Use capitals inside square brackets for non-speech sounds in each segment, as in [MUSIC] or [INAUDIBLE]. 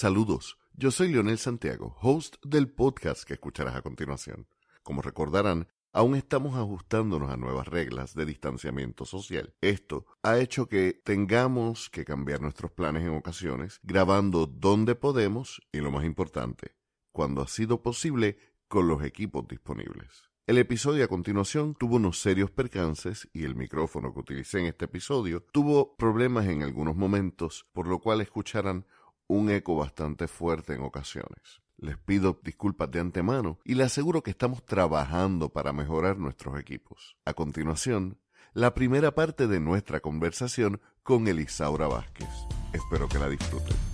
Saludos, yo soy Leonel Santiago, host del podcast que escucharás a continuación. Como recordarán, aún estamos ajustándonos a nuevas reglas de distanciamiento social. Esto ha hecho que tengamos que cambiar nuestros planes en ocasiones, grabando donde podemos y lo más importante, cuando ha sido posible con los equipos disponibles. El episodio a continuación tuvo unos serios percances y el micrófono que utilicé en este episodio tuvo problemas en algunos momentos, por lo cual escucharán un eco bastante fuerte en ocasiones. Les pido disculpas de antemano y les aseguro que estamos trabajando para mejorar nuestros equipos. A continuación, la primera parte de nuestra conversación con Elisaura Vázquez. Espero que la disfruten.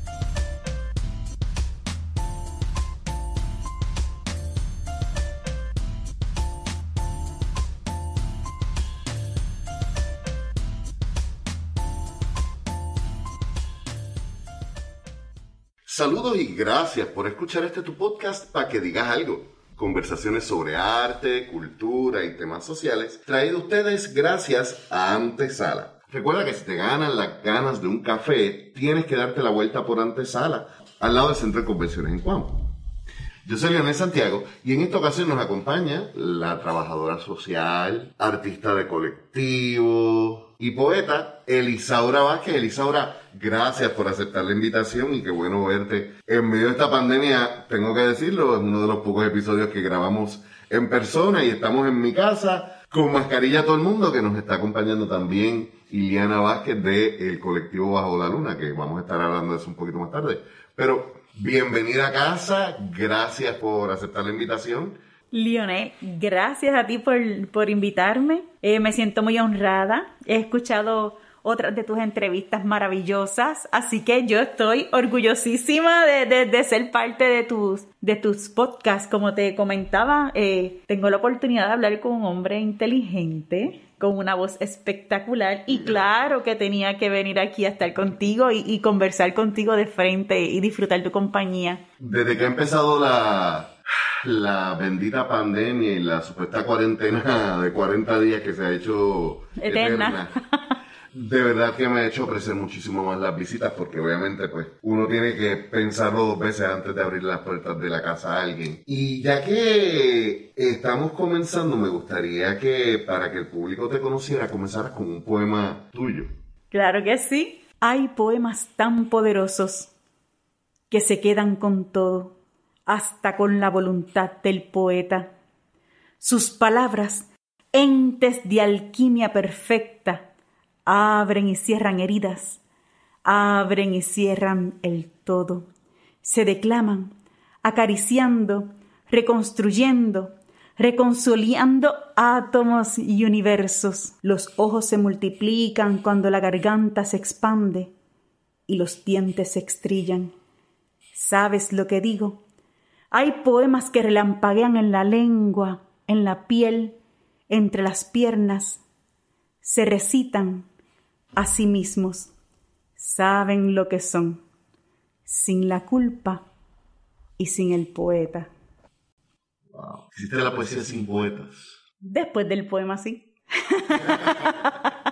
Saludos y gracias por escuchar este tu podcast para que digas algo. Conversaciones sobre arte, cultura y temas sociales, traído a ustedes gracias a Antesala. Recuerda que si te ganan las ganas de un café, tienes que darte la vuelta por Antesala, al lado del Centro de Convenciones en Cuamo. Yo soy Leonel Santiago y en esta ocasión nos acompaña la trabajadora social, artista de colectivo, y poeta Elisaura Vázquez. Elisaura, gracias por aceptar la invitación y qué bueno verte. En medio de esta pandemia, tengo que decirlo, es uno de los pocos episodios que grabamos en persona y estamos en mi casa con mascarilla todo el mundo que nos está acompañando también Iliana Vázquez de el colectivo Bajo la Luna, que vamos a estar hablando de eso un poquito más tarde. Pero bienvenida a casa, gracias por aceptar la invitación. Lionel, gracias a ti por, invitarme. Eh, me siento muy honrada. He escuchado otras de tus entrevistas maravillosas, así que yo estoy orgullosísima de, ser parte de tus, de tus podcasts. Como te comentaba, eh, tengo la oportunidad de hablar con un hombre inteligente, con una voz espectacular y claro que tenía que venir aquí a estar contigo y, y conversar contigo de frente y disfrutar tu compañía. Desde que ha empezado la, la bendita pandemia y la supuesta cuarentena de 40 días que se ha hecho eterna. De verdad que me ha hecho apreciar muchísimo más las visitas porque obviamente pues uno tiene que pensarlo dos veces antes de abrir las puertas de la casa a alguien. Y ya que estamos comenzando, me gustaría que para que el público te conociera comenzaras con un poema tuyo. Claro que sí. Hay poemas tan poderosos que se quedan con todo hasta con la voluntad del poeta. Sus palabras, entes de alquimia perfecta, abren y cierran heridas, abren y cierran el todo, se declaman, acariciando, reconstruyendo, reconciliando átomos y universos. Los ojos se multiplican cuando la garganta se expande y los dientes se estrillan. ¿Sabes lo que digo? Hay poemas que relampaguean en la lengua, en la piel, entre las piernas. Se recitan a sí mismos. Saben lo que son, sin la culpa y sin el poeta. Wow. Hiciste la poesía sin poetas. Después del poema, sí. [LAUGHS]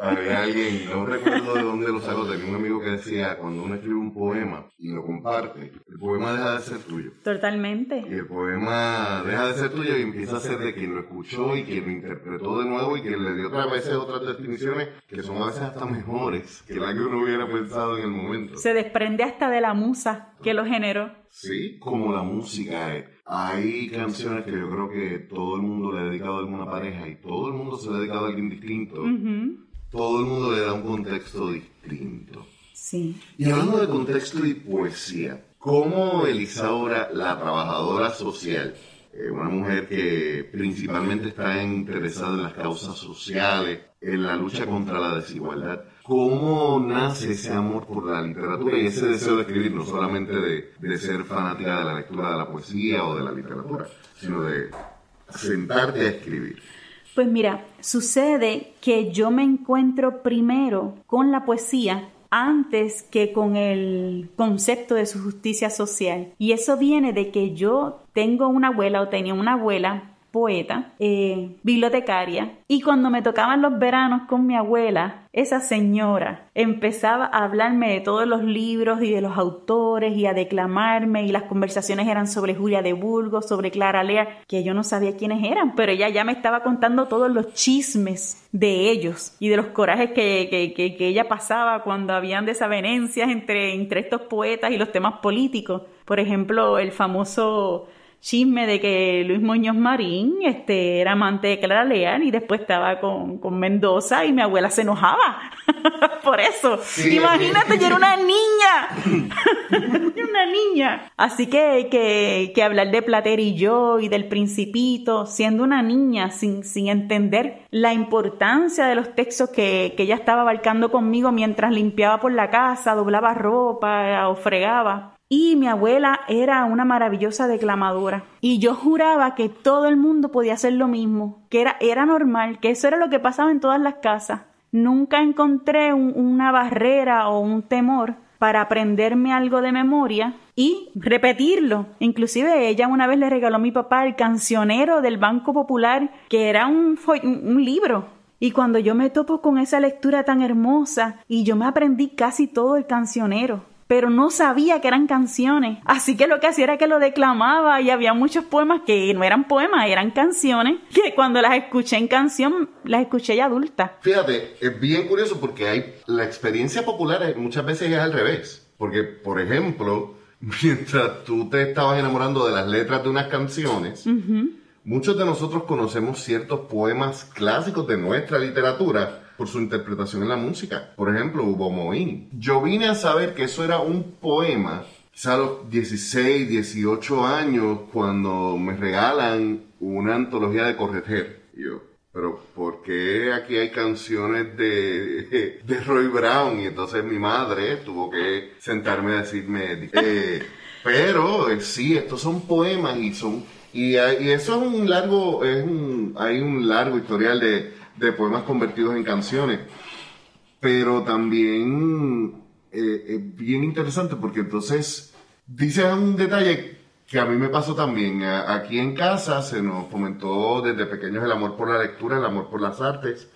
Había alguien, no recuerdo de dónde lo sacó, tenía un amigo que decía, cuando uno escribe un poema y lo comparte, el poema deja de ser tuyo. Totalmente. Y el poema deja de ser tuyo y empieza a ser de quien lo escuchó y quien lo interpretó de nuevo y quien le dio otras veces otras definiciones que son a veces hasta mejores que las que uno hubiera pensado en el momento. Se desprende hasta de la musa que lo generó. Sí, como la música. Eh. Hay canciones que yo creo que todo el mundo le ha dedicado a alguna pareja y todo el mundo se le ha dedicado a alguien distinto todo el mundo le da un contexto distinto. Sí. Y hablando de contexto y poesía, ¿cómo Elisaura, la trabajadora social, eh, una mujer que principalmente está interesada en las causas sociales, en la lucha contra la desigualdad, ¿cómo nace ese amor por la literatura y ese deseo de escribir, no solamente de, de ser fanática de la lectura de la poesía o de la literatura, sino de sentarte a escribir? Pues mira, sucede que yo me encuentro primero con la poesía antes que con el concepto de su justicia social. Y eso viene de que yo tengo una abuela o tenía una abuela poeta, eh, bibliotecaria, y cuando me tocaban los veranos con mi abuela, esa señora empezaba a hablarme de todos los libros y de los autores y a declamarme y las conversaciones eran sobre Julia de Burgos, sobre Clara Lea, que yo no sabía quiénes eran, pero ella ya me estaba contando todos los chismes de ellos y de los corajes que, que, que, que ella pasaba cuando habían desavenencias entre, entre estos poetas y los temas políticos. Por ejemplo, el famoso chisme de que Luis Muñoz Marín este, era amante de Clara Leal y después estaba con, con Mendoza y mi abuela se enojaba [LAUGHS] por eso. Imagínate, yo era una niña. [LAUGHS] una niña. Así que, que, que, hablar de Plater y yo y del principito, siendo una niña, sin, sin entender la importancia de los textos que, que ella estaba abarcando conmigo mientras limpiaba por la casa, doblaba ropa o fregaba. Y mi abuela era una maravillosa declamadora. Y yo juraba que todo el mundo podía hacer lo mismo, que era, era normal, que eso era lo que pasaba en todas las casas. Nunca encontré un, una barrera o un temor para aprenderme algo de memoria y repetirlo. Inclusive ella una vez le regaló a mi papá el cancionero del Banco Popular, que era un, un libro. Y cuando yo me topo con esa lectura tan hermosa y yo me aprendí casi todo el cancionero pero no sabía que eran canciones. Así que lo que hacía era que lo declamaba y había muchos poemas que no eran poemas, eran canciones, que cuando las escuché en canción, las escuché ya adulta. Fíjate, es bien curioso porque hay la experiencia popular muchas veces es al revés. Porque, por ejemplo, [LAUGHS] mientras tú te estabas enamorando de las letras de unas canciones, muchos de nosotros conocemos ciertos poemas clásicos de nuestra literatura por su interpretación en la música. Por ejemplo, Hugo Moín. Yo vine a saber que eso era un poema, quizá a los 16, 18 años, cuando me regalan una antología de Correter. yo, pero ¿por qué aquí hay canciones de, [LAUGHS] de Roy Brown? Y entonces mi madre tuvo que sentarme a decirme, eh, [LAUGHS] pero eh, sí, estos son poemas y son... Y, y eso es un largo, es un, hay un largo historial de, de poemas convertidos en canciones. Pero también eh, es bien interesante porque entonces dice un detalle que a mí me pasó también. Aquí en casa se nos fomentó desde pequeños el amor por la lectura, el amor por las artes.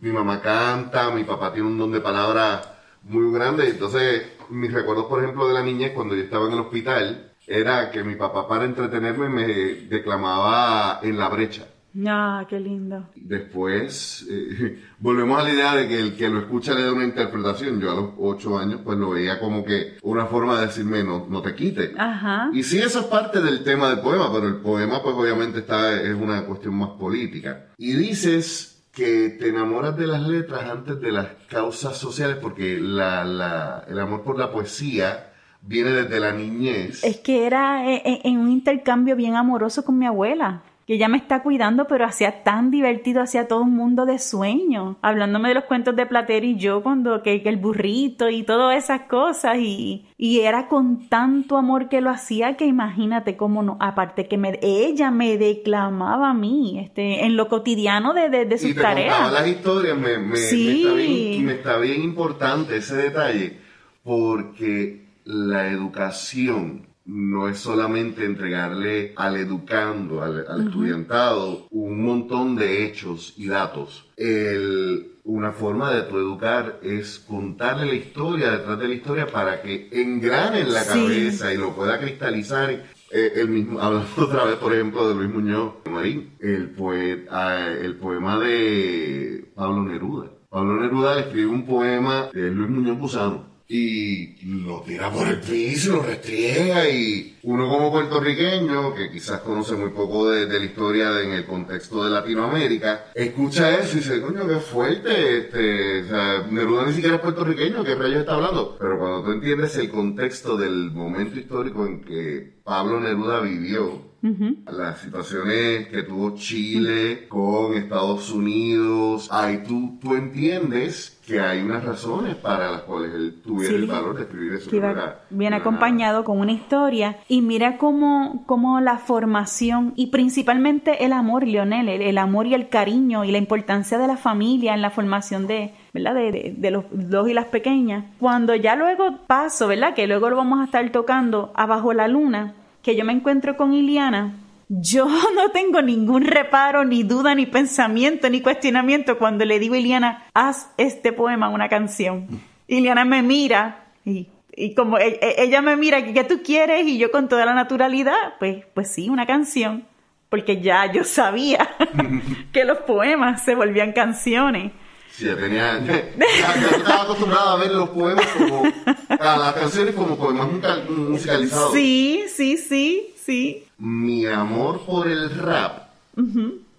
Mi mamá canta, mi papá tiene un don de palabra muy grande. Entonces, mis recuerdos, por ejemplo, de la niñez cuando yo estaba en el hospital, era que mi papá para entretenerme me declamaba en la brecha. Ah, qué lindo. Después, eh, [LAUGHS] volvemos a la idea de que el que lo escucha le da una interpretación. Yo a los ocho años, pues lo veía como que una forma de decirme, no, no te quite. Ajá. Y sí, eso es parte del tema del poema, pero el poema, pues obviamente está, es una cuestión más política. Y dices que te enamoras de las letras antes de las causas sociales, porque la, la, el amor por la poesía viene desde la niñez. Es que era en, eh, en un intercambio bien amoroso con mi abuela que ella me está cuidando, pero hacía tan divertido, hacía todo un mundo de sueños, hablándome de los cuentos de Plater y yo, cuando que, que el burrito y todas esas cosas, y, y, era con tanto amor que lo hacía que imagínate cómo no, aparte que me, ella me declamaba a mí, este, en lo cotidiano de, de, de sus y te tareas. las historias, me, me, Sí. me, está bien, me está bien importante ese detalle, porque la educación no es solamente entregarle al educando, al, al estudiantado, un montón de hechos y datos. El, una forma de tu educar es contarle la historia detrás de la historia para que engrane en la Sí. cabeza y lo pueda cristalizar. Eh, el mismo, [LAUGHS] hablando otra vez, por ejemplo, de Luis Muñoz Marín, el, poeta, el poema de Pablo Neruda. Pablo Neruda escribe un poema de Luis Muñoz Gusano y lo tira por el piso, lo restriega y uno como puertorriqueño, que quizás conoce muy poco de, de la historia de- en el contexto de Latinoamérica, escucha eso y dice, coño, qué fuerte, este, o sea, Neruda ni siquiera es puertorriqueño, ¿qué rayos está hablando? Pero cuando tú entiendes el contexto del momento histórico en que Pablo Neruda vivió, Ujú. las situaciones que tuvo Chile con Estados Unidos, ahí tú, tú entiendes que hay unas razones para las cuales él tuviera Sí. el valor de escribir eso. que era- bien acompañado con una historia y mira cómo, cómo la formación y principalmente el amor, Leonel, el, el amor y el cariño y la importancia de la familia en la formación de, ¿verdad? De, de- de los dos y las pequeñas. Cuando ya luego paso, ¿verdad? Que luego lo vamos a estar tocando abajo la luna, que yo me encuentro con Iliana, Yo [LAUGHS] no tengo ningún reparo, ni duda, ni pensamiento, ni cuestionamiento cuando le digo a Iliana, haz este poema una canción. Iliana me mira y, y como e- e- ella me mira, ¿qué tú quieres? Y yo con toda la naturalidad, pues, pues sí, una canción. Porque ya yo sabía [LAUGHS] que los poemas se volvían canciones. Sí, ya tenía. [LAUGHS] Ya, ya [LAUGHS] estaba acostumbrada a ver los poemas como. a las canciones como poemas musical- musicalizados. Sí, sí, sí, sí. Mi amor por el rap,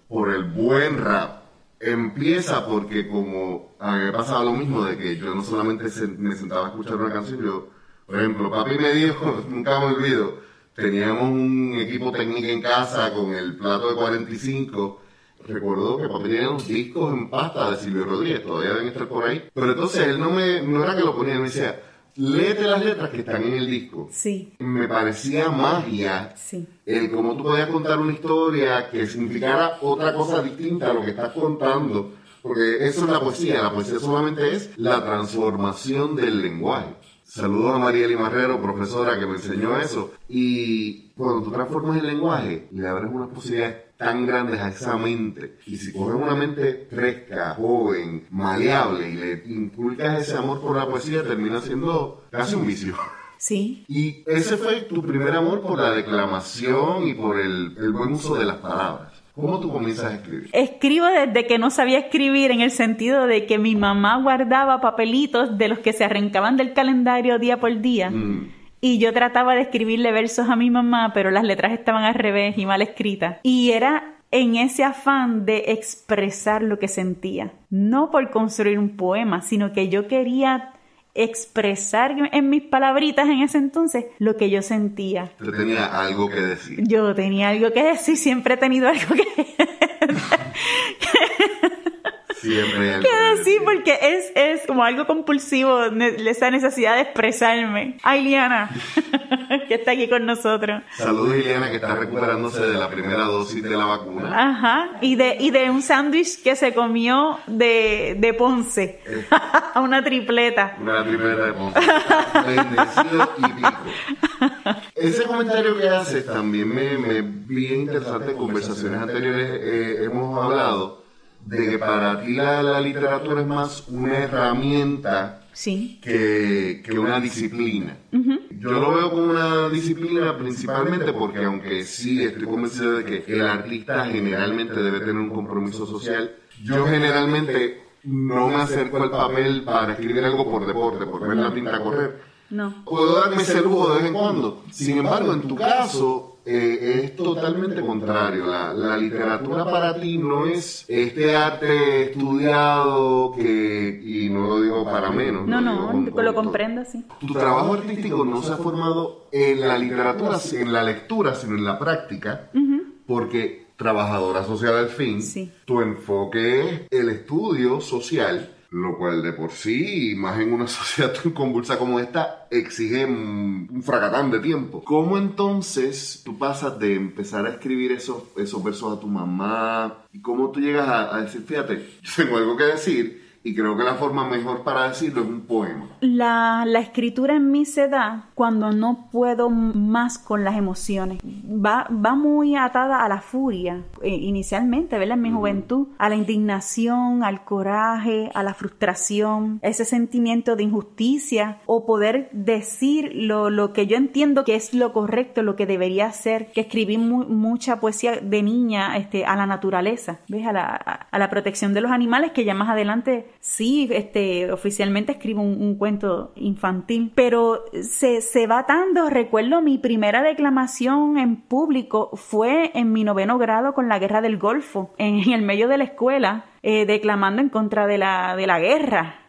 por el buen rap, empieza porque como a mí me pasaba lo mismo de que yo no solamente se- me sentaba a escuchar una canción, yo, por ejemplo, papi me dijo, [LAUGHS] nunca me olvido, teníamos un equipo técnico en casa con el plato de 45. Recuerdo que papi tenía unos discos en pasta de Silvio Rodríguez, todavía deben estar por ahí. Pero entonces él no me, no era que lo ponía, él me decía, léete las letras que están en el disco Sí, me parecía magia sí. el cómo tú podías contar una historia que significara otra cosa distinta a lo que estás contando. Porque eso es la poesía. La poesía solamente es la transformación del lenguaje. Saludos a Marieli Marrero, profesora que me enseñó eso. Y cuando tú transformas el lenguaje, le abres unas posibilidades tan grandes a esa mente. Y si coges una mente fresca, joven, maleable y le inculcas ese amor por la poesía, termina siendo casi un vicio. Sí, Y ese fue tu primer amor por la declamación y por el, el buen uso de las palabras. ¿Cómo tú comienzas a escribir? Escribo desde que no sabía escribir en el sentido de que mi mamá guardaba papelitos de los que se arrancaban del calendario día por día. Mm. Y yo trataba de escribirle versos a mi mamá, pero las letras estaban al revés y mal escritas. Y era en ese afán de expresar lo que sentía. No por construir un poema, sino que yo quería expresar en mis palabritas en ese entonces lo que yo sentía. Te tenía algo que decir. Yo tenía algo que decir, siempre he tenido algo que [LAUGHS] Siempre que decir porque es, es como algo compulsivo, esa necesidad de expresarme. Ay, Liana, [LAUGHS] que está aquí con nosotros. Saludos Ileana que está recuperándose de la primera dosis de la vacuna. Ajá, y de, y de un sándwich que se comió de, de Ponce, [LAUGHS] una tripleta. Una primera de Ponce. Bendecido y pico. Ese comentario que haces también me, me bien interesante. En conversaciones anteriores eh, hemos hablado de que para ti la, la literatura es más una herramienta Sí, que, que una disciplina. Yo lo veo como una disciplina principalmente porque aunque sí estoy convencido de que el artista generalmente debe tener un compromiso social, yo generalmente no me acerco al papel para escribir algo por deporte, por ver la tinta correr. no. Puedo darme ese lujo de vez en cuando. Sin embargo, en tu caso, eh, es totalmente contrario. La, la literatura para ti no es este arte estudiado que, y no lo digo para menos. No, no, con- lo comprendo, sí. Tu trabajo artístico no se ha formado en la literatura, en la lectura, sino en la práctica, porque trabajadora social al fin, Sí. tu enfoque es el estudio social, lo cual de por sí, más en una [LAUGHS] sociedad tan convulsa como esta, exige un fracatán de tiempo. ¿Cómo entonces tú pasas de empezar a escribir esos, esos versos a tu mamá? ¿Y cómo tú llegas a, a decir, fíjate, yo tengo algo que decir? Y creo que la forma mejor para decirlo es un poema. La, la escritura en mí se da cuando no puedo más con las emociones. Va, va muy atada a la furia, eh, inicialmente, ¿verdad? En mi juventud, a la indignación, al coraje, a la frustración, ese sentimiento de injusticia o poder decir lo, lo que yo entiendo que es lo correcto, lo que debería ser, que escribí mu- mucha poesía de niña este, a la naturaleza, ¿ves? A la, a- a la protección de los animales, que ya más adelante sí, este, oficialmente escribo un, un cuento infantil, pero se, se va dando, recuerdo mi primera declamación en público fue en mi noveno grado con la guerra del Golfo, en, en el medio de la escuela, eh, declamando en contra de la, de la guerra.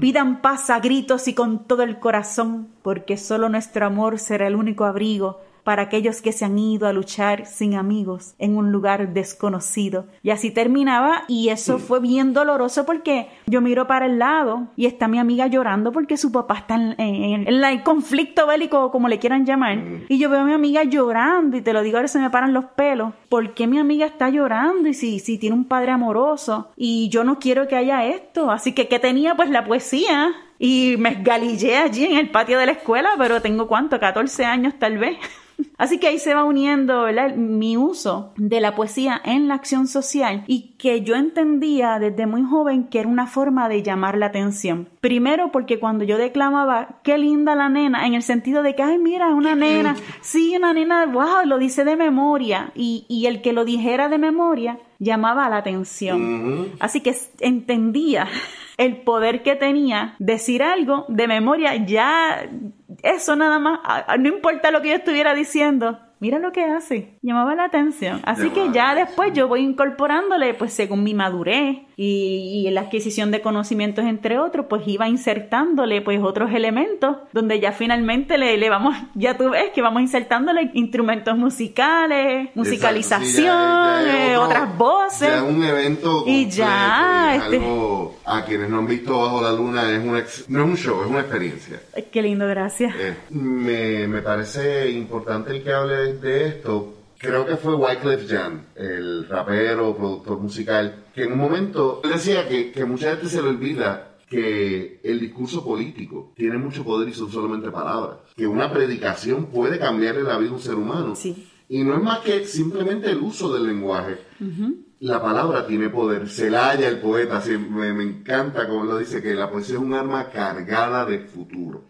Pidan paz a gritos y con todo el corazón, porque solo nuestro amor será el único abrigo para aquellos que se han ido a luchar sin amigos en un lugar desconocido. Y así terminaba y eso fue bien doloroso porque yo miro para el lado y está mi amiga llorando porque su papá está en, en- en el conflicto bélico, como le quieran llamar. Y yo veo a mi amiga llorando y te lo digo, ahora se me paran los pelos. ¿Por qué mi amiga está llorando? Y si, si tiene un padre amoroso y yo no quiero que haya esto. Así que, ¿qué tenía? Pues la poesía. Y me esgalillé allí en el patio de la escuela, pero tengo cuánto, 14 años tal vez. [LAUGHS] Así que ahí se va uniendo mi uso de la poesía en la acción social y que yo entendía desde muy joven que era una forma de llamar la atención. Primero porque cuando yo declamaba, qué linda la nena, en el sentido de que, ay, mira, una nena, sí, una nena, wow, lo dice de memoria. Y, y el que lo dijera de memoria llamaba la atención. Así que entendía el poder que tenía decir algo de memoria, ya eso nada más, no importa lo que yo estuviera diciendo, mira lo que hace, llamaba la atención. Así que ya después yo voy incorporándole, pues según mi madurez y, y, la adquisición de conocimientos, entre otros, pues iba insertándole pues otros elementos, donde ya finalmente le, le vamos, ya tú ves que vamos insertándole instrumentos musicales, musicalización, eh, otras voces. Ya un evento y ya este algo, a quienes no han visto Bajo la Luna es una, no es un show, es una experiencia. Qué lindo, gracias. Eh, me, me parece importante el que hable de esto, creo que fue Wyclef Jean, el rapero, productor musical, que en un momento decía que, que mucha gente se le olvida que el discurso político tiene mucho poder y son solamente palabras. Que una predicación puede cambiarle la vida a un ser humano. Y no es más que simplemente el uso del lenguaje la palabra tiene poder. Celaya, el poeta, me, me, encanta como lo dice, que la poesía es un arma cargada de futuro.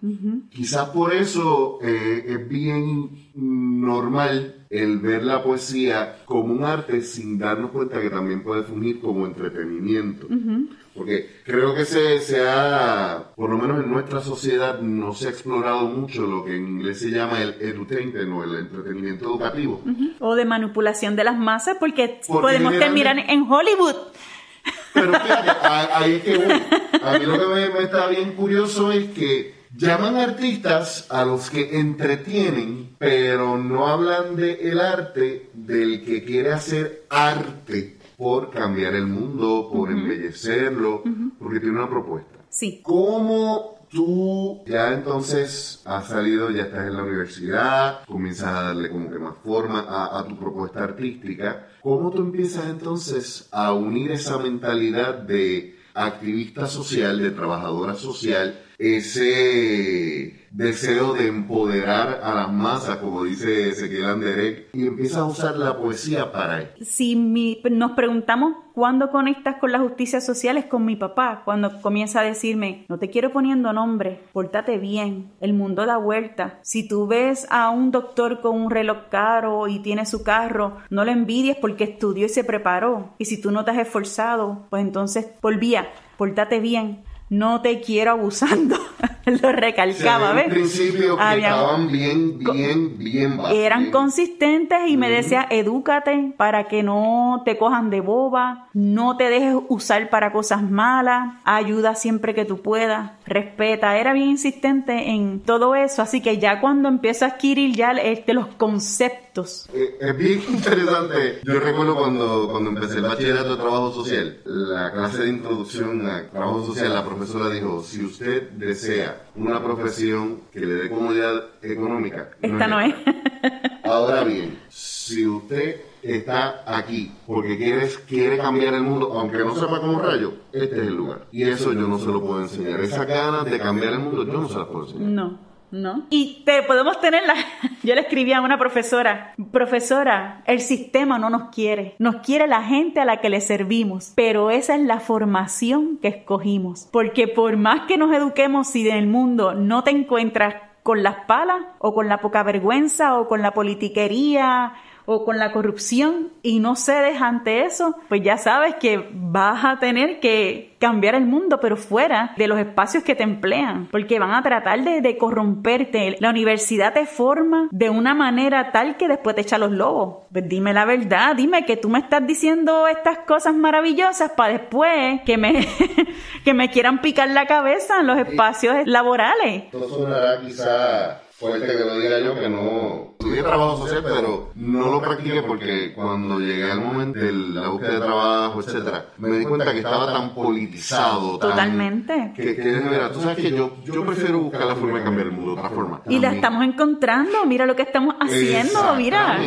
Quizás por eso eh, es bien normal el ver la poesía como un arte sin darnos cuenta que también puede fungir como entretenimiento. Porque creo que se, se, ha, por lo menos en nuestra sociedad, no se ha explorado mucho lo que en inglés se llama el edutainment o el entretenimiento educativo. O de manipulación de las masas, porque, podemos terminar en Hollywood. Pero fíjate, ahí es que A mí lo que me, me está bien curioso es que llaman artistas a los que entretienen, pero no hablan de el arte del que quiere hacer arte por cambiar el mundo, por embellecerlo, porque tiene una propuesta. Sí. ¿Cómo tú ya entonces has salido, ya estás en la universidad, comienzas a darle como que más forma a, a, tu propuesta artística? ¿Cómo tú empiezas entonces a unir esa mentalidad de activista social, de trabajadora social, ese deseo de empoderar a las masas, como dice Ezequiel Anderek, y empieza a usar la poesía para él. Si nos preguntamos cuándo conectas con las justicias sociales, con mi papá, cuando comienza a decirme, no te quiero poniendo nombre, pórtate bien, el mundo da vuelta. Si tú ves a un doctor con un reloj caro y tiene su carro, no lo envidies porque estudió y se preparó. Y si tú no te has esforzado, pues entonces volvía, pórtate bien no te quiero abusando. [LAUGHS] Lo recalcaba, ¿ves? principio que estaban bien, bien, bien. Eran consistentes y me decía, edúcate para que no te cojan de boba, no te dejes usar para cosas malas, ayuda siempre que tú puedas, respeta. Era bien insistente en todo eso, así que ya cuando empiezo a adquirir ya este, los conceptos. Eh, es bien [LAUGHS] interesante. Yo recuerdo cuando, cuando empecé el bachillerato de trabajo social, la clase de introducción a trabajo social, la profesora dijo, si usted desea una profesión que le dé comodidad económica. Esta no es. Ahora bien, si usted está aquí porque quiere, quiere cambiar el mundo, aunque no sepa cómo rayo, este es el lugar. Y eso yo no se lo puedo enseñar. Esa ganas de cambiar el mundo yo no se la puedo enseñar. No. ¿no? Y te podemos tener la... [LAUGHS] Yo le escribí a una profesora, profesora, el sistema no nos quiere, nos quiere la gente a la que le servimos, pero esa es la formación que escogimos, porque por más que nos eduquemos si en el mundo no te encuentras con las palas o con la poca vergüenza o con la politiquería o con la corrupción y no cedes ante eso, pues ya sabes que vas a tener que cambiar el mundo, pero fuera de los espacios que te emplean, porque van a tratar de, corromperte. La universidad te forma de una manera tal que después te echa los lobos. Pues dime la verdad, dime que tú me estás diciendo estas cosas maravillosas para después que me, [LAUGHS] que me quieran picar la cabeza en los espacios laborales. Esto sonará quizá fuerte que lo diga yo, que no estudié trabajo social, pero no lo practiqué porque cuando llegué al momento de la búsqueda de trabajo, etcétera, me di cuenta que estaba tan politizado. Totalmente. que, que mira, tú sabes que yo, yo prefiero buscar la forma de cambiar el mundo de otra forma. Y la estamos encontrando, mira lo que estamos haciendo, mira.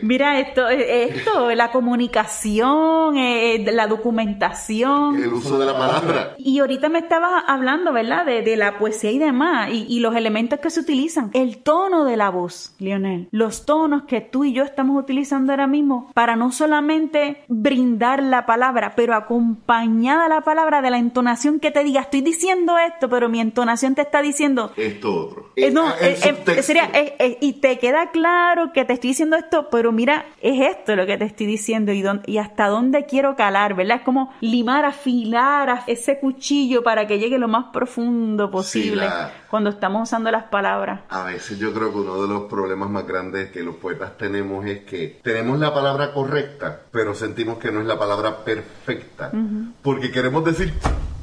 Mira esto, esto, la comunicación, eh, la documentación. El uso de la palabra. Y ahorita me estabas hablando, ¿verdad? De, de la poesía y demás, y, y los elementos que se utilizan el tono de la voz, Lionel los tonos que tú y yo estamos utilizando ahora mismo para no solamente brindar la palabra, pero acompañada la palabra de la entonación que te diga, estoy diciendo esto, pero mi entonación te está diciendo esto otro. Eh, no, eh, eh, sería, y te queda claro que te estoy diciendo esto, pero mira, es esto lo que te estoy diciendo y, dónde- y hasta dónde quiero calar, ¿verdad? Es como limar, afilar a ese cuchillo para que llegue lo más profundo posible la- cuando estamos usando las palabras. A veces yo creo que uno de los problemas más grandes que los poetas tenemos es que tenemos la palabra correcta, pero sentimos que no es la palabra perfecta. Porque queremos decir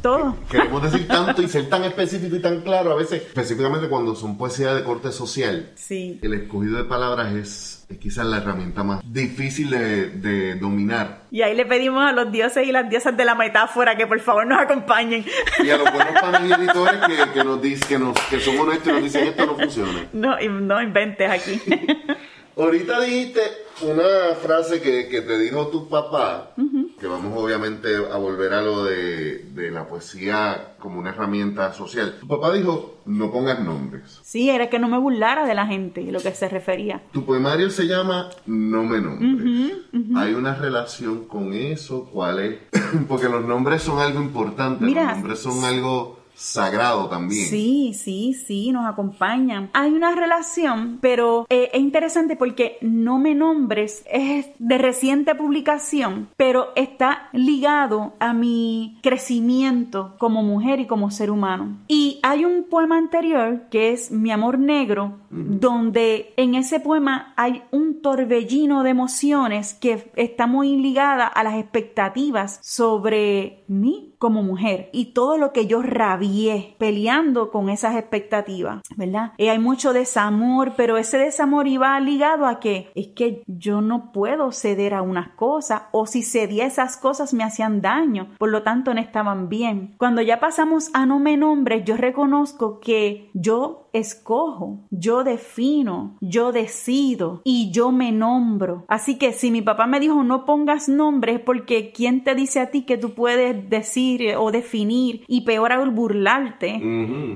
Todo. queremos decir tanto y ser tan específico y tan claro a veces, específicamente cuando son poesía de corte social. Sí. El escogido de palabras es, es quizás la herramienta más difícil de, de dominar. Y ahí le pedimos a los dioses y las diosas de la metáfora que por favor nos acompañen. Y a los buenos panes y editores que, que nos dicen que, nos, que son honestos y nos dicen esto no funciona. [LAUGHS] No, no inventes aquí. [LAUGHS] Ahorita dijiste una frase que, que te dijo tu papá, que vamos obviamente a volver a lo de, de la poesía como una herramienta social. Tu papá dijo, no pongas nombres. Sí, era que no me burlara de la gente, lo que se refería. Tu poemario se llama No me nombres. ¿Hay una relación con eso? ¿Cuál es? [CLEARS THROAT] Porque los nombres son algo importante, Mira, los nombres son algo sagrado también. Sí, sí, sí, nos acompañan. Hay una relación, pero eh, es interesante porque No me nombres es de reciente publicación, pero está ligado a mi crecimiento como mujer y como ser humano. Y hay un poema anterior que es Mi amor negro, donde en ese poema hay un torbellino de emociones que está muy ligada a las expectativas sobre mí como mujer y todo lo que yo rabié peleando con esas expectativas, ¿verdad? Eh, hay mucho desamor, pero ese desamor iba ligado a que es que yo no puedo ceder a unas cosas o si cedía esas cosas me hacían daño, por lo tanto no estaban bien. Cuando ya pasamos a no me nombres, yo reconozco que yo escojo, yo defino, yo decido y yo me nombro. Así que si mi papá me dijo no pongas nombres porque quién te dice a ti que tú puedes decir eh, o definir y peor aún burlarte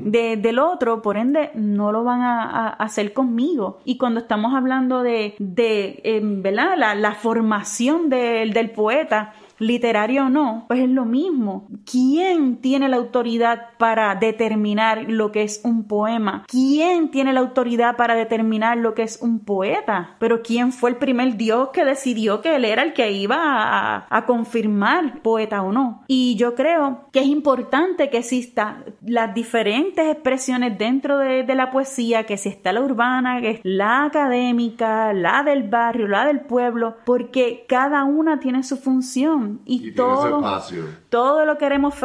de- del otro, por ende no lo van a, hacer conmigo. Y cuando estamos hablando de, de ¿verdad? La, la formación del- del poeta, literario o no, pues es lo mismo. ¿Quién tiene la autoridad para determinar lo que es un poema? ¿Quién tiene la autoridad para determinar lo que es un poeta? Pero ¿quién fue el primer dios que decidió que él era el que iba a, a confirmar poeta o no? Y yo creo que es importante que exista las diferentes expresiones dentro de, de la poesía, que si está la urbana, que es la académica, la del barrio, la del pueblo, porque cada una tiene su función y, Y todo todo lo queremos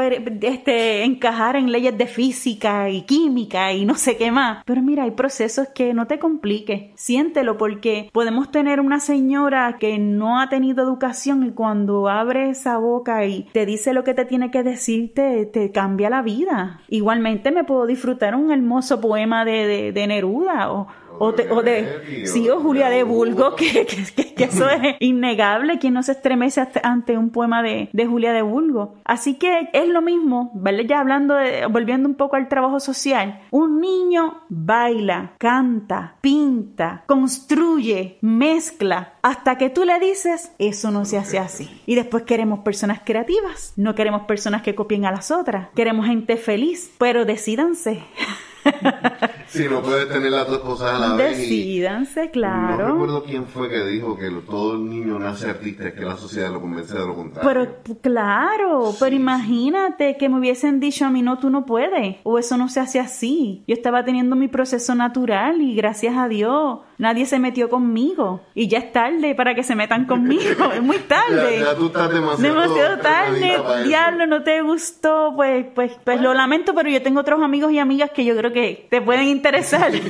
este, encajar en leyes de física y química y no sé qué más. Pero mira, hay procesos que no te compliques. Siéntelo porque podemos tener una señora que no ha tenido educación y cuando abre esa boca y te dice lo que te tiene que decir, te, te cambia la vida. Igualmente me puedo disfrutar un hermoso poema de, de, de Neruda o, o, te- o de sí o Julia de Bulgo. que, que- que- que eso es [LAUGHS] innegable quien no se estremece ante un poema de, de Julia de Bulgo así que es lo mismo ¿vale? ya hablando de, volviendo un poco al trabajo social un niño baila canta pinta construye mezcla hasta que tú le dices eso no se hace así y después queremos personas creativas no queremos personas que copien a las otras queremos gente feliz pero decídanse [LAUGHS] [LAUGHS] Si no puedes tener las dos cosas a la vez. Decídanse, claro. No recuerdo quién fue que dijo que todo niño nace artista, es que la sociedad lo convence de lo contrario. Pero claro, pero imagínate que me hubiesen dicho a mí no, tú no puedes, o eso no se hace así. Yo estaba teniendo mi proceso natural y gracias a Dios nadie se metió conmigo. Y ya es tarde para que se metan conmigo, [LAUGHS] es muy tarde. Ya, ya tú estás demasiado, Demasiado [LAUGHS] tarde, diablo, no te gustó, pues, pues, pues lo lamento, pero yo tengo otros amigos y amigas que yo creo que te pueden interesar. [LAUGHS]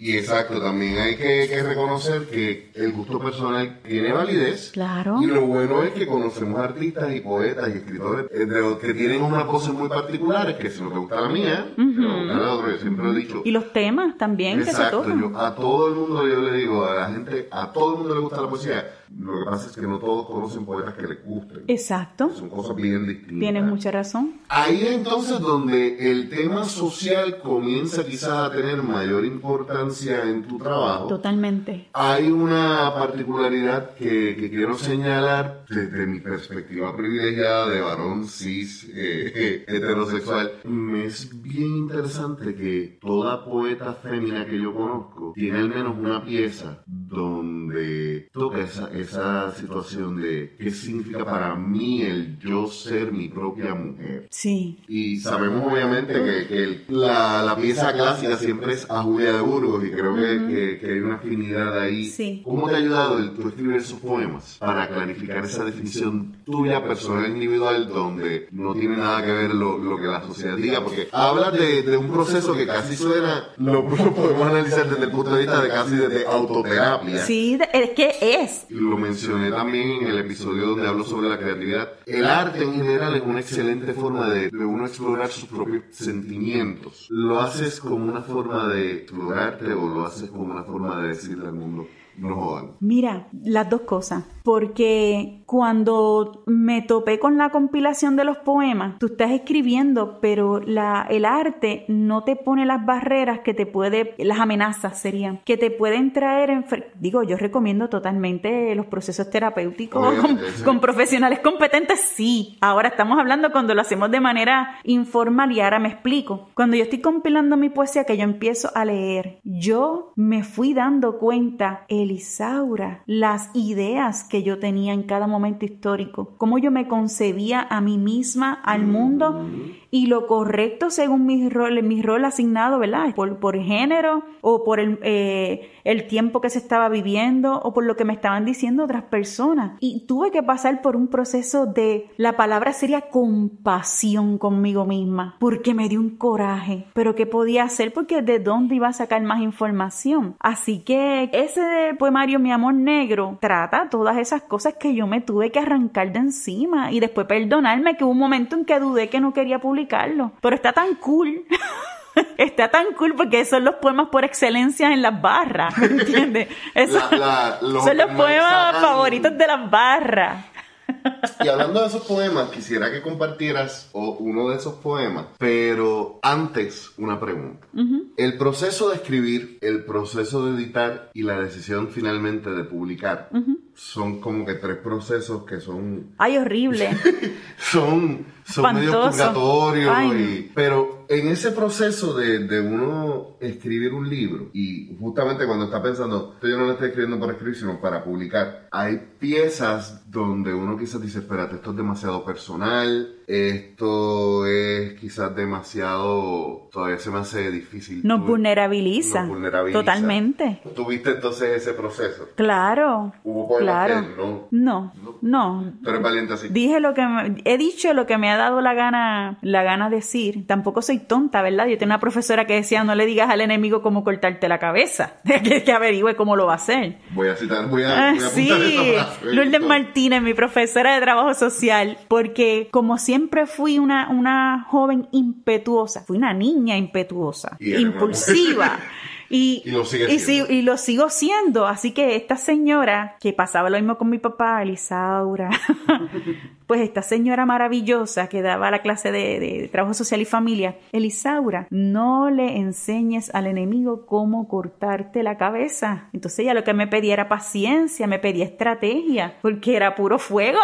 Y exacto, también hay que, que reconocer que el gusto personal tiene validez. Claro. Y lo bueno es que conocemos artistas y poetas y escritores de los que tienen unas voces muy particulares, que si no te gusta la mía, a gustar la otra, yo siempre lo he dicho. Y los temas también que se Exacto, tocan. yo a todo el mundo yo le digo a la gente, a todo el mundo le gusta la poesía. Lo que pasa es que no todos conocen poetas que les gusten. Exacto. Son cosas bien distintas. Tienes mucha razón. Ahí entonces donde el tema social comienza quizás a tener mayor importancia en tu trabajo. Totalmente. Hay una particularidad que, que quiero señalar desde mi perspectiva privilegiada de varón cis eh, [LAUGHS] heterosexual. Me es bien interesante que toda poeta fémina que yo conozco tiene al menos una pieza donde toca esa, esa situación de qué significa para mí el yo ser mi propia mujer. Sí. Y sabemos obviamente que, que la, la pieza clásica siempre es a Julia de Burgos y creo que, que- que hay una afinidad ahí. Sí. ¿Cómo te ha ayudado el, tú escribir esos poemas para clarificar esa definición tuya personal individual donde no tiene nada que ver lo, lo que la sociedad diga? Porque hablas de, de un proceso que casi suena, lo, lo podemos analizar desde el punto de vista de casi de autoterapia. Sí, de- es que es. Lo mencioné también en el episodio donde hablo sobre la creatividad. El arte en general es una excelente forma de, de uno explorar sus propios sentimientos. ¿Lo haces como una forma de explorarte o lo haces como una forma de decirle al mundo, no jodan? Mira, las dos cosas. Porque cuando me topé con la compilación de los poemas, tú estás escribiendo, pero la, el arte no te pone las barreras que te puede, las amenazas serían, que te pueden traer, enfer- digo, yo recomiendo totalmente los procesos terapéuticos con, Obviamente, sí. con profesionales competentes, sí. Ahora estamos hablando cuando lo hacemos de manera informal y ahora me explico. Cuando yo estoy compilando mi poesía que yo empiezo a leer, yo me fui dando cuenta, Elisaura, las ideas que yo tenía en cada momento histórico, cómo yo me concebía a mí misma, al mundo y lo correcto según mi rol, mi rol asignado, ¿verdad? Por, por género o por el, eh, el tiempo que se estaba viviendo o por lo que me estaban diciendo otras personas. Y tuve que pasar por un proceso de, la palabra sería compasión conmigo misma, porque me dio un coraje. Pero ¿qué podía hacer? Porque de dónde iba a sacar más información. Así que ese poemario, Mi Amor Negro, trata todas esas cosas que yo me tuve que arrancar de encima y después perdonarme que hubo un momento en que dudé que no quería publicarlo. Pero está tan cool. [LAUGHS] [LAUGHS] Está tan cool porque son los poemas por excelencia en las barras, ¿me entiendes? Eso- La- la- los son los poemas sacan- favoritos de las barras. Y hablando de esos poemas, quisiera que compartieras uno de esos poemas, pero antes una pregunta. El proceso de escribir, el proceso de editar y la decisión finalmente de publicar son como que tres procesos que son Ay, horrible. [LAUGHS] son, son medio purgatorios. Y- pero en ese proceso de, de uno escribir un libro, y justamente cuando está pensando, esto yo no lo estoy escribiendo para escribir, sino para publicar, hay piezas donde uno quizás dice, espérate, esto es demasiado personal, esto es quizás demasiado, todavía se me hace difícil. Nos Tú- vulnerabiliza. nos vulnerabiliza. Totalmente. Tuviste entonces ese proceso. Claro. Hubo Claro. que no. No, no. Tú eres valiente así. Dije lo que me- he dicho lo que me ha dado la gana, la gana decir. Tampoco soy tonta, ¿verdad? Yo tenía una profesora que decía no le digas al enemigo cómo cortarte la cabeza, [LAUGHS] que, que averigüe cómo lo va a hacer. Voy a citar, voy a, Ah, voy a sí, esa frase. Lourdes Martínez, mi profesora de trabajo social, porque como siempre fui una, una joven impetuosa, fui una niña impetuosa, Y impulsiva. [LAUGHS] Y, Y lo y y lo sigo siendo. Así que esta señora, que pasaba lo mismo con mi papá, Elisaura, [LAUGHS] pues esta señora maravillosa que daba la clase de, de trabajo social y familia, Elisaura, no le enseñes al enemigo cómo cortarte la cabeza. Entonces ella lo que me pedía era paciencia, me pedía estrategia, porque era puro fuego.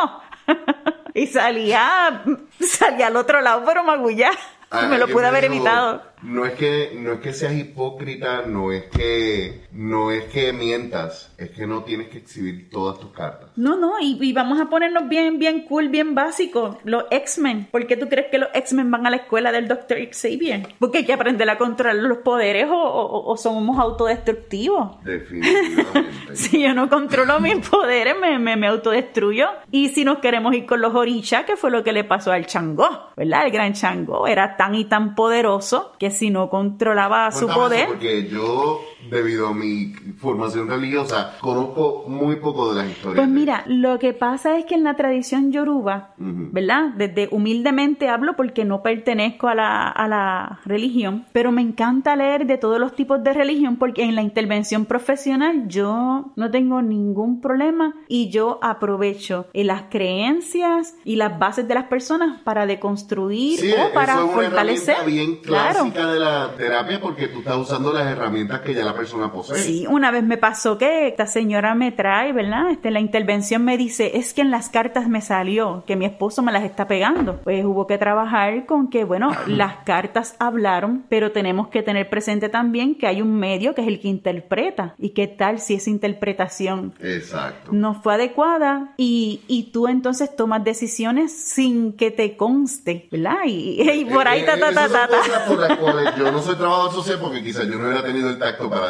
[LAUGHS] y salía, salía al otro lado, pero magullá. Ah, me lo pude haber evitado. No es que no es que seas hipócrita, no es que no es que mientas, es que no tienes que exhibir todas tus cartas. No, no, y, y vamos a ponernos bien, bien cool, bien básicos. Los X-Men. ¿Por qué tú crees que los X-Men van a la escuela del Dr. Xavier? Porque hay que aprender a controlar los poderes o, o- o somos autodestructivos. Definitivamente. [LAUGHS] Si yo no controlo mis [LAUGHS] poderes, me, me, me autodestruyo. Y si nos queremos ir con los orichas, que fue lo que le pasó al Changó, ¿verdad? El gran Changó era tan y tan poderoso que si no controlaba su poder. Porque yo, debido a mi formación religiosa, conozco muy poco de las historias. Pues mira, lo que pasa es que en la tradición yoruba, ¿verdad? Desde humildemente hablo porque no pertenezco a la, a la religión, pero me encanta leer de todos los tipos de religión porque en la intervención profesional yo no tengo ningún problema y yo aprovecho las creencias y las bases de las personas para deconstruir o para eso es una fortalecer. herramienta bien clásica de la terapia porque tú estás usando las herramientas que ya la persona posee. Sí, una vez me pasó que esta señora me trae, ¿verdad? Este, la intervención me dice, es que en las cartas me salió que mi esposo me las está pegando. Pues hubo que trabajar con que, bueno, [CLEARS THROAT] las cartas hablaron, pero tenemos que tener presente también que hay un medio que es el que interpreta. ¿Y qué tal si esa interpretación Exacto. no fue adecuada y, y tú entonces tomas decisiones sin que te conste, ¿verdad? Y, y por ahí, Eh, ta, ta, ta, ta, ta. cosas por las cuales yo no soy trabajador social porque quizás yo no hubiera tenido el tacto para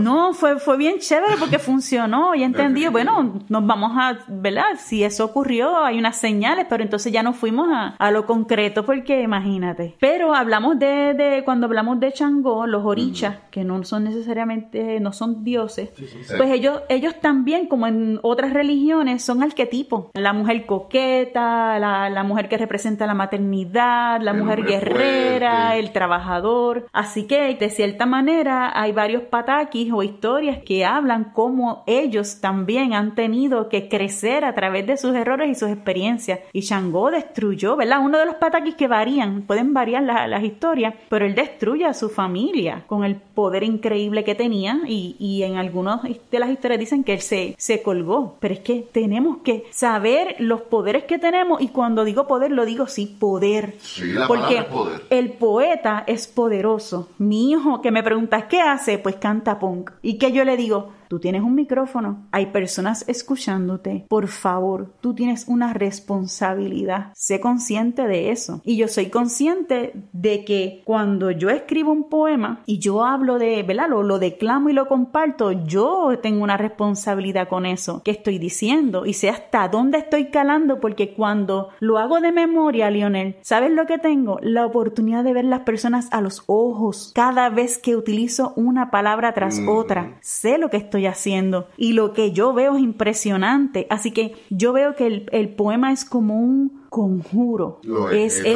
No, fue, fue bien chévere porque funcionó y entendí, bueno, nos vamos a, ¿verdad? Si eso ocurrió, hay unas señales, pero entonces ya nos fuimos a, a lo concreto porque imagínate. Pero hablamos de, de cuando hablamos de Changó, los orichas, que no son necesariamente, no son dioses, sí. pues ellos, ellos también, como en otras religiones, son arquetipos. La mujer coqueta, la, la mujer que representa la maternidad, la El mujer guerrera, fuerte. el trabajador. Así que, de cierta manera, hay varios pataquis o historias que hablan cómo ellos también han tenido que crecer a través de sus errores y sus experiencias. Y Shango destruyó, ¿verdad? Uno de los pataquis que varían, pueden variar la- las historias, pero él destruye a su familia con el poder increíble que tenía y, y en algunas de las historias dicen que él se, se colgó. Pero es que tenemos que saber los poderes que tenemos y cuando digo poder lo digo sí, poder. Sí, la Porque poder. el poeta es poderoso. Mi hijo que me pregunta ¿qué hace? Pues canta punk. ¿Y que yo le digo? Tú tienes un micrófono, hay personas escuchándote. Por favor, tú tienes una responsabilidad. Sé consciente de eso. Y yo soy consciente de que cuando yo escribo un poema y yo hablo de, ¿verdad? Lo, lo declamo y lo comparto, yo tengo una responsabilidad con eso que estoy diciendo y sé hasta dónde estoy calando porque cuando lo hago de memoria, Lionel, ¿sabes lo que tengo? La oportunidad de ver las personas a los ojos cada vez que utilizo una palabra tras Mm. otra. Sé lo que estoy haciendo y lo que yo veo es impresionante. Así que yo veo que el, el poema es como un conjuro. Es, es,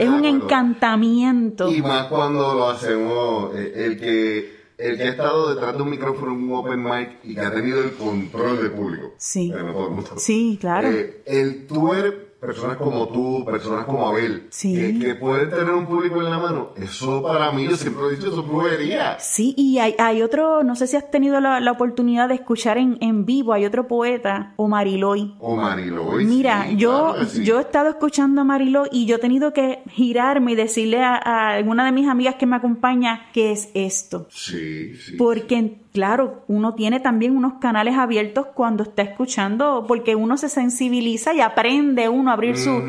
es- un encantamiento. Y más cuando lo hacemos, eh, el que el que ha estado detrás de un micrófono en un open mic y que ha tenido el control del público. Sí. Sí, claro. Eh, el tú eres personas como tú, personas como Abel, Sí. que, que pueden tener un público en la mano, eso para mí, yo siempre lo he dicho, eso es brujería. Sí, y hay, hay otro, no sé si has tenido la, la oportunidad de escuchar en, en vivo, hay otro poeta, o Mariloy. O Mariloy. Mira, sí, yo, claro que sí. yo he estado escuchando a Marilo y yo he tenido que girarme y decirle a, a alguna de mis amigas que me acompaña qué es esto. Sí, sí. Porque, claro, uno tiene también unos canales abiertos cuando está escuchando, porque uno se sensibiliza y aprende uno a abrir su-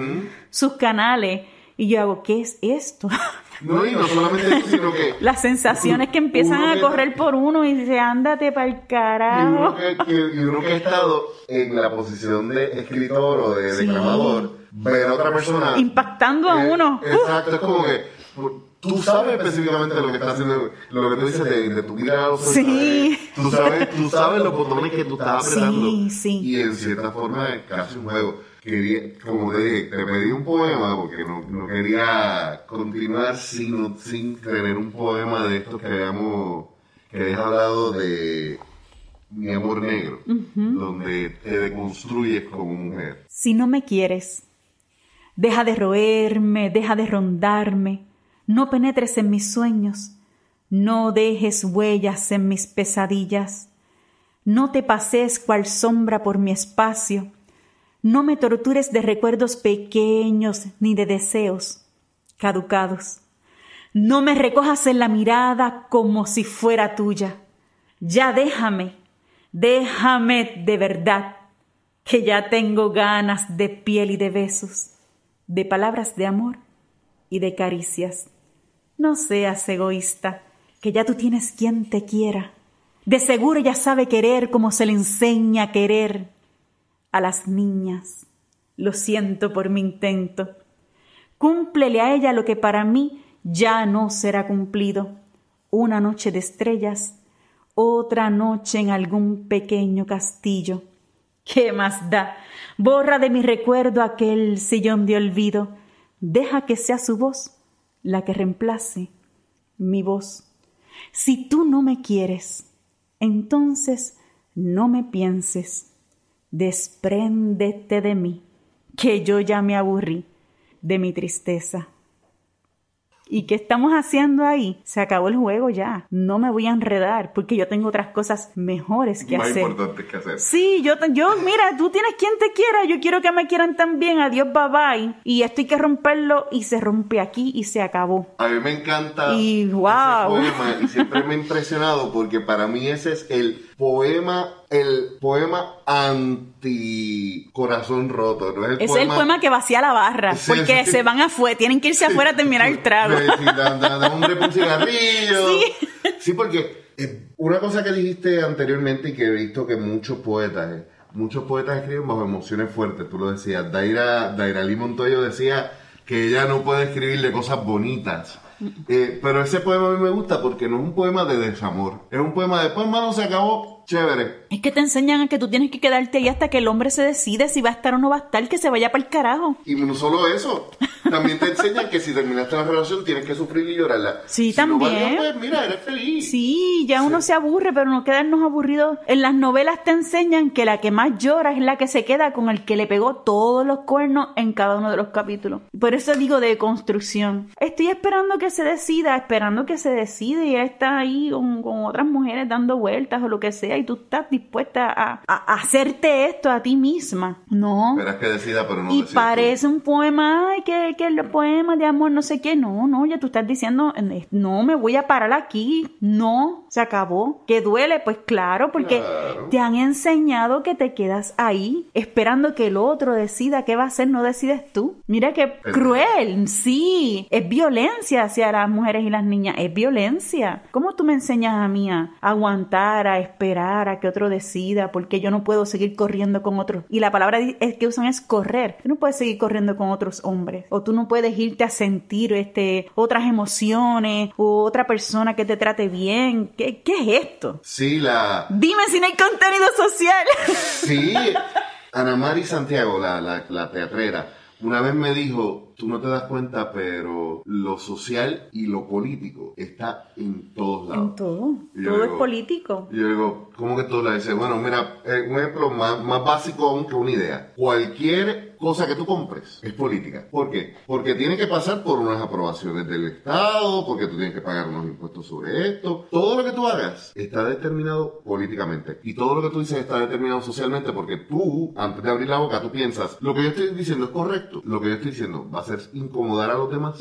sus canales. Y yo hago, ¿qué es esto? [LAUGHS] No, y no solamente eso, sino que... [LAUGHS] Las sensaciones que empiezan a que- correr por uno y dice, ándate para el Y uno, carajo. que, y uno que ha estado en la posición de escritor o de Sí. declamador, ver a otra persona... Impactando a uno. Exacto, es como que tú sabes específicamente lo que está haciendo, lo que tú dices de, de tu ojos, Sí. ¿sabes? Tú sabes, tú sabes los botones que tú estás Sí, apretando. sí. Y en cierta forma es casi un juego. Quería, como te dije, te pedí un poema porque no, no quería continuar sin, sin tener un poema de estos que habíamos, que habías hablado de mi amor negro, donde te deconstruyes como mujer. Si no me quieres, deja de roerme, deja de rondarme, no penetres en mis sueños, no dejes huellas en mis pesadillas, no te pases cual sombra por mi espacio, no me tortures de recuerdos pequeños ni de deseos caducados. No me recojas en la mirada como si fuera tuya. Ya déjame, déjame de verdad, que ya tengo ganas de piel y de besos, de palabras de amor y de caricias. No seas egoísta, que ya tú tienes quien te quiera. De seguro ya sabe querer como se le enseña a querer a las niñas. Lo siento por mi intento. Cúmplele a ella lo que para mí ya no será cumplido. Una noche de estrellas, otra noche en algún pequeño castillo. ¿Qué más da? Borra de mi recuerdo aquel sillón de olvido. Deja que sea su voz la que reemplace mi voz. Si tú no me quieres, entonces no me pienses. Despréndete de mí, que yo ya me aburrí de mi tristeza. ¿Y qué estamos haciendo ahí? Se acabó el juego ya. No me voy a enredar porque yo tengo otras cosas mejores que Más hacer. importantes que hacer. Sí, yo, yo, mira, tú tienes quien te quiera, yo quiero que me quieran también, adiós, bye bye. Y esto hay que romperlo y se rompe aquí y se acabó. A mí me encanta Y, ese wow. poema y siempre me ha impresionado porque para mí ese es el poema, el poema anti corazón roto, no es el es el poema que vacía la barra, Sí, porque sí. se van afuera, tienen que irse afuera a terminar el trago. Sí, da- un un cigarrillo. Sí. Sí, porque eh, una cosa que dijiste anteriormente y que he visto que muchos poetas, eh, muchos poetas escriben bajo emociones fuertes, tú lo decías. Daira, Daira Lee Montoyo decía que ella no puede escribir de cosas bonitas. Eh, pero ese poema a mí me gusta porque no es un poema de desamor. Es un poema de, pues, mano, se acabó, chévere. Es que te enseñan a que tú tienes que quedarte ahí hasta que el hombre se decide si va a estar o no va a estar, que se vaya para el carajo. Y no solo eso, también te enseñan que si terminaste la relación tienes que sufrir y llorarla. Sí, Si no también. valió, pues mira, eres feliz. Sí, ya uno se aburre, pero no quedarnos aburridos. En las novelas te enseñan que la que más llora es la que se queda con el que le pegó todos los cuernos en cada uno de los capítulos. Por eso digo de construcción. Estoy esperando que se decida, esperando que se decida y ella está ahí con, con otras mujeres dando vueltas o lo que sea y tú estás dispuesta a, a- hacerte esto a ti misma. No. Esperas que decida, pero no Y tú. parece un poema, ay, que, que el poema de amor, no sé qué. No, no, ya tú estás diciendo, eh, no, me voy a parar aquí. No, se acabó. ¿Que duele? Pues claro, porque Claro. te han enseñado que te quedas ahí esperando que el otro decida qué va a hacer, no decides tú. Mira qué Es cruel, sí. Es violencia hacia las mujeres y las niñas, es violencia. ¿Cómo tú me enseñas a mí a aguantar, a esperar a que otro decida? Porque yo no puedo seguir corriendo con otros. Y la palabra es que usan es correr. Tú no puedes seguir corriendo con otros hombres. O tú no puedes irte a sentir este, otras emociones o otra persona que te trate bien. ¿Qué, qué es esto? Sí, la... Dime si no hay contenido social. Sí, Ana Mari Santiago, la, la, la teatrera, una vez me dijo, tú no te das cuenta, pero lo social y lo político está en todos lados. En todo. Yo Todo es político. Y yo digo, ¿cómo que tú le dices? Bueno, mira, eh, un ejemplo más, más básico aún que una idea. Cualquier cosa que tú compres es política. ¿Por qué? Porque tiene que pasar por unas aprobaciones del Estado, porque tú tienes que pagar unos impuestos sobre esto. Todo lo que tú hagas está determinado políticamente. Y todo lo que tú dices está determinado socialmente porque tú, antes de abrir la boca, tú piensas, lo que yo estoy diciendo es correcto. Lo que yo estoy diciendo va a ser incomodar a los demás.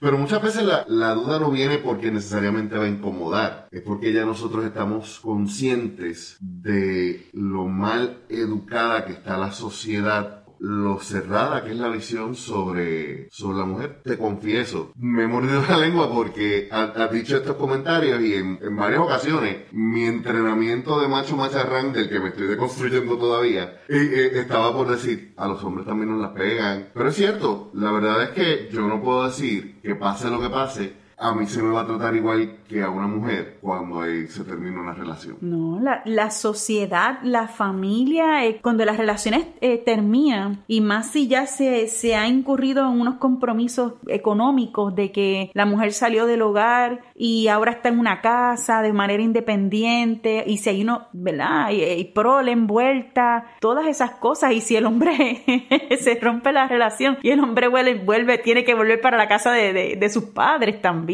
Pero muchas veces la, la duda no viene porque necesariamente va a incomodar, es porque ya nosotros estamos conscientes de lo mal educada que está la sociedad, lo cerrada que es la visión sobre, sobre la mujer. Te confieso, me he mordido la lengua porque ha- has dicho estos comentarios y en, varias ocasiones mi entrenamiento de macho macharrán, del que me estoy deconstruyendo todavía, eh, eh, estaba por decir, a los hombres también nos las pegan. Pero es cierto, la verdad es que yo no puedo decir que pase lo que pase, a mí se me va a tratar igual que a una mujer cuando ahí se termina una relación. No, la, la sociedad, la familia, eh, cuando las relaciones eh, terminan, y más si ya se, se ha incurrido en unos compromisos económicos de que la mujer salió del hogar y ahora está en una casa de manera independiente, y si hay uno, ¿verdad? Y, prole envuelta, todas esas cosas, y si el hombre [LAUGHS] se rompe la relación y el hombre vuelve, vuelve tiene que volver para la casa de- de sus padres también.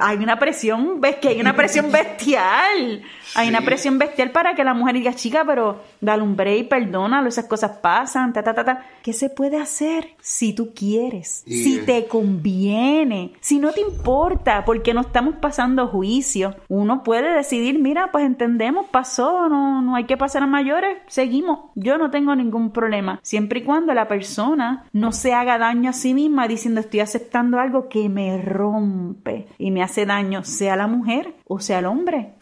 Hay una presión, ves que hay una presión bestial. Hay una presión bestial para que la mujer diga, chica, pero dale un break, perdónalo, esas cosas pasan, ta, ta, ta, ta. ¿Qué se puede hacer si tú quieres? Si te conviene, si no te importa, porque no estamos pasando juicio. Uno puede decidir, mira, pues entendemos, pasó, no, no hay que pasar a mayores, seguimos. Yo no tengo ningún problema, siempre y cuando la persona no se haga daño a sí misma diciendo estoy aceptando algo que me rompe y me hace daño, sea la mujer o sea el hombre.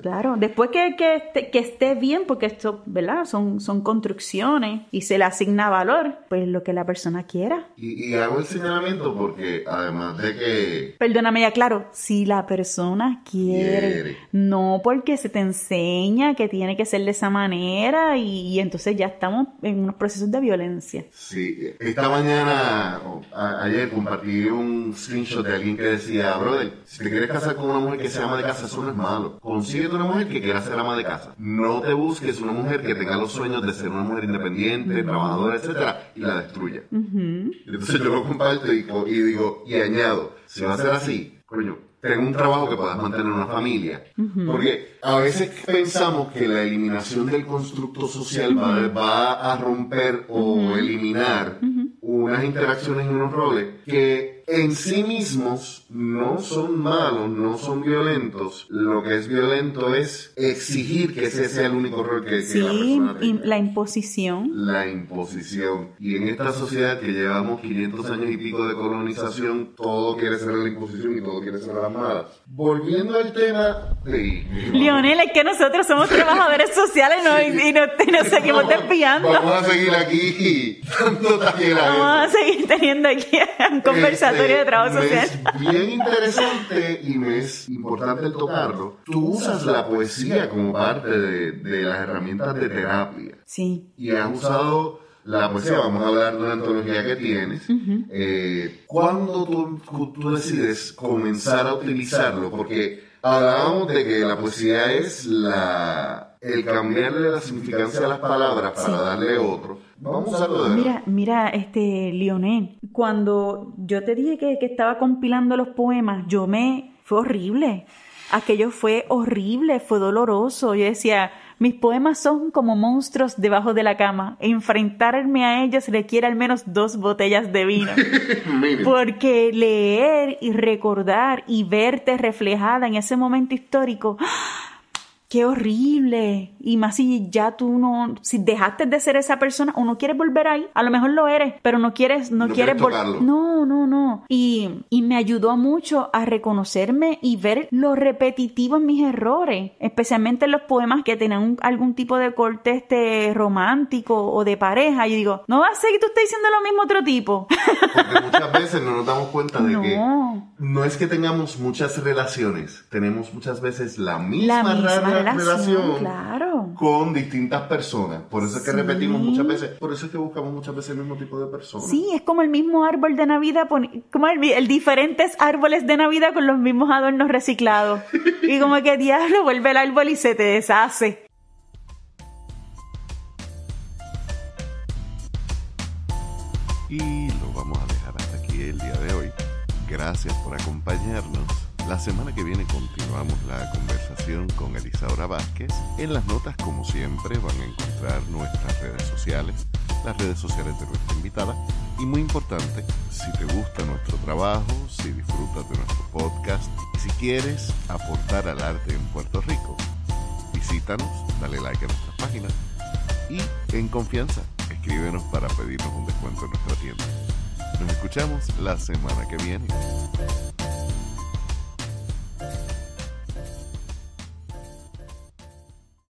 Claro, después que, que, esté, que esté bien, porque esto, ¿verdad? Son, son construcciones y se le asigna valor, pues lo que la persona quiera. Y, y hago el señalamiento porque además de que Perdóname, ya claro, si la persona quiere, Quiere. no porque se te enseña que tiene que ser de esa manera y, y entonces ya estamos en unos procesos de violencia. Sí, esta mañana, a- ayer, compartí un screenshot de alguien que decía, brother, si te quieres casar con una mujer que sea ama de casa, eso no es malo. Consíguete una mujer que quiera ser ama de casa. No te busques una mujer que tenga los sueños de ser una mujer independiente, trabajadora, etcétera, y la destruya. Entonces yo lo comparto y, y digo, y añado, si va a ser así, coño, ten un trabajo que puedas mantener una familia. Porque a veces pensamos que la eliminación del constructo social va, va a romper o eliminar unas interacciones y unos roles que en sí mismos no son malos, no son violentos. Lo que es violento es exigir que ese sea el único rol que, que la Sí, persona y tenga la imposición. la imposición. Y en esta sociedad que llevamos 500 años y pico de colonización, todo quiere ser la imposición y todo quiere ser las malas. Volviendo al tema de... [LAUGHS] Lionel, es que nosotros somos trabajadores [LAUGHS] sociales ¿no? y, y nos, y nos seguimos Vamos- desviando. [LAUGHS] Vamos a seguir aquí dando Vamos a seguir teniendo aquí un de trabajo social. Es bien interesante y me es importante tocarlo. Tú usas la poesía como parte de, de las herramientas de terapia. Sí. y has usado la poesía, vamos a hablar de una antología que tienes. Eh, ¿Cuándo tú, tú decides comenzar a utilizarlo? Porque hablábamos de que la poesía es la, el cambiarle la significancia a las palabras para Sí. darle otro. Vamos a usarlo de verdad. Mira, mira, este, Lionel, cuando yo te dije que, que estaba compilando los poemas, yo me, fue horrible. Aquello fue horrible, fue doloroso. Yo decía, mis poemas son como monstruos debajo de la cama. Enfrentarme a ellos requiere al menos dos botellas de vino. [LAUGHS] Porque leer y recordar y verte reflejada en ese momento histórico, ¡ah! Qué horrible. Y más si ya tú no, si dejaste de ser esa persona o no quieres volver ahí, a lo mejor lo eres, pero no quieres, no, No quieres volver. No, no, no. Y, y me ayudó mucho a reconocerme y ver lo repetitivo en mis errores, especialmente en los poemas que tenían un- algún tipo de corte este romántico o de pareja. Yo digo, no va a ser que tú estés diciendo lo mismo otro tipo. porque muchas veces no nos damos cuenta de que No. no es que tengamos muchas relaciones, tenemos muchas veces la misma, La misma relación, claro. con distintas personas. Por eso es que Sí. repetimos muchas veces, por eso es que buscamos muchas veces el mismo tipo de personas. Sí, es como el mismo árbol de Navidad, como el, el diferentes árboles de Navidad con los mismos adornos reciclados. [LAUGHS] Y como que diablo, vuelve el árbol y se te deshace. Y lo vamos a dejar hasta aquí el día de hoy. Gracias por acompañarnos. La semana que viene continuamos la conversación con Elisaura Vázquez. En las notas, como siempre, van a encontrar nuestras redes sociales, las redes sociales de nuestra invitada. Y muy importante, si te gusta nuestro trabajo, si disfrutas de nuestro podcast si quieres aportar al arte en Puerto Rico, visítanos, dale like a nuestras páginas y en confianza, escríbenos para pedirnos un descuento en nuestra tienda. Nos escuchamos la semana que viene.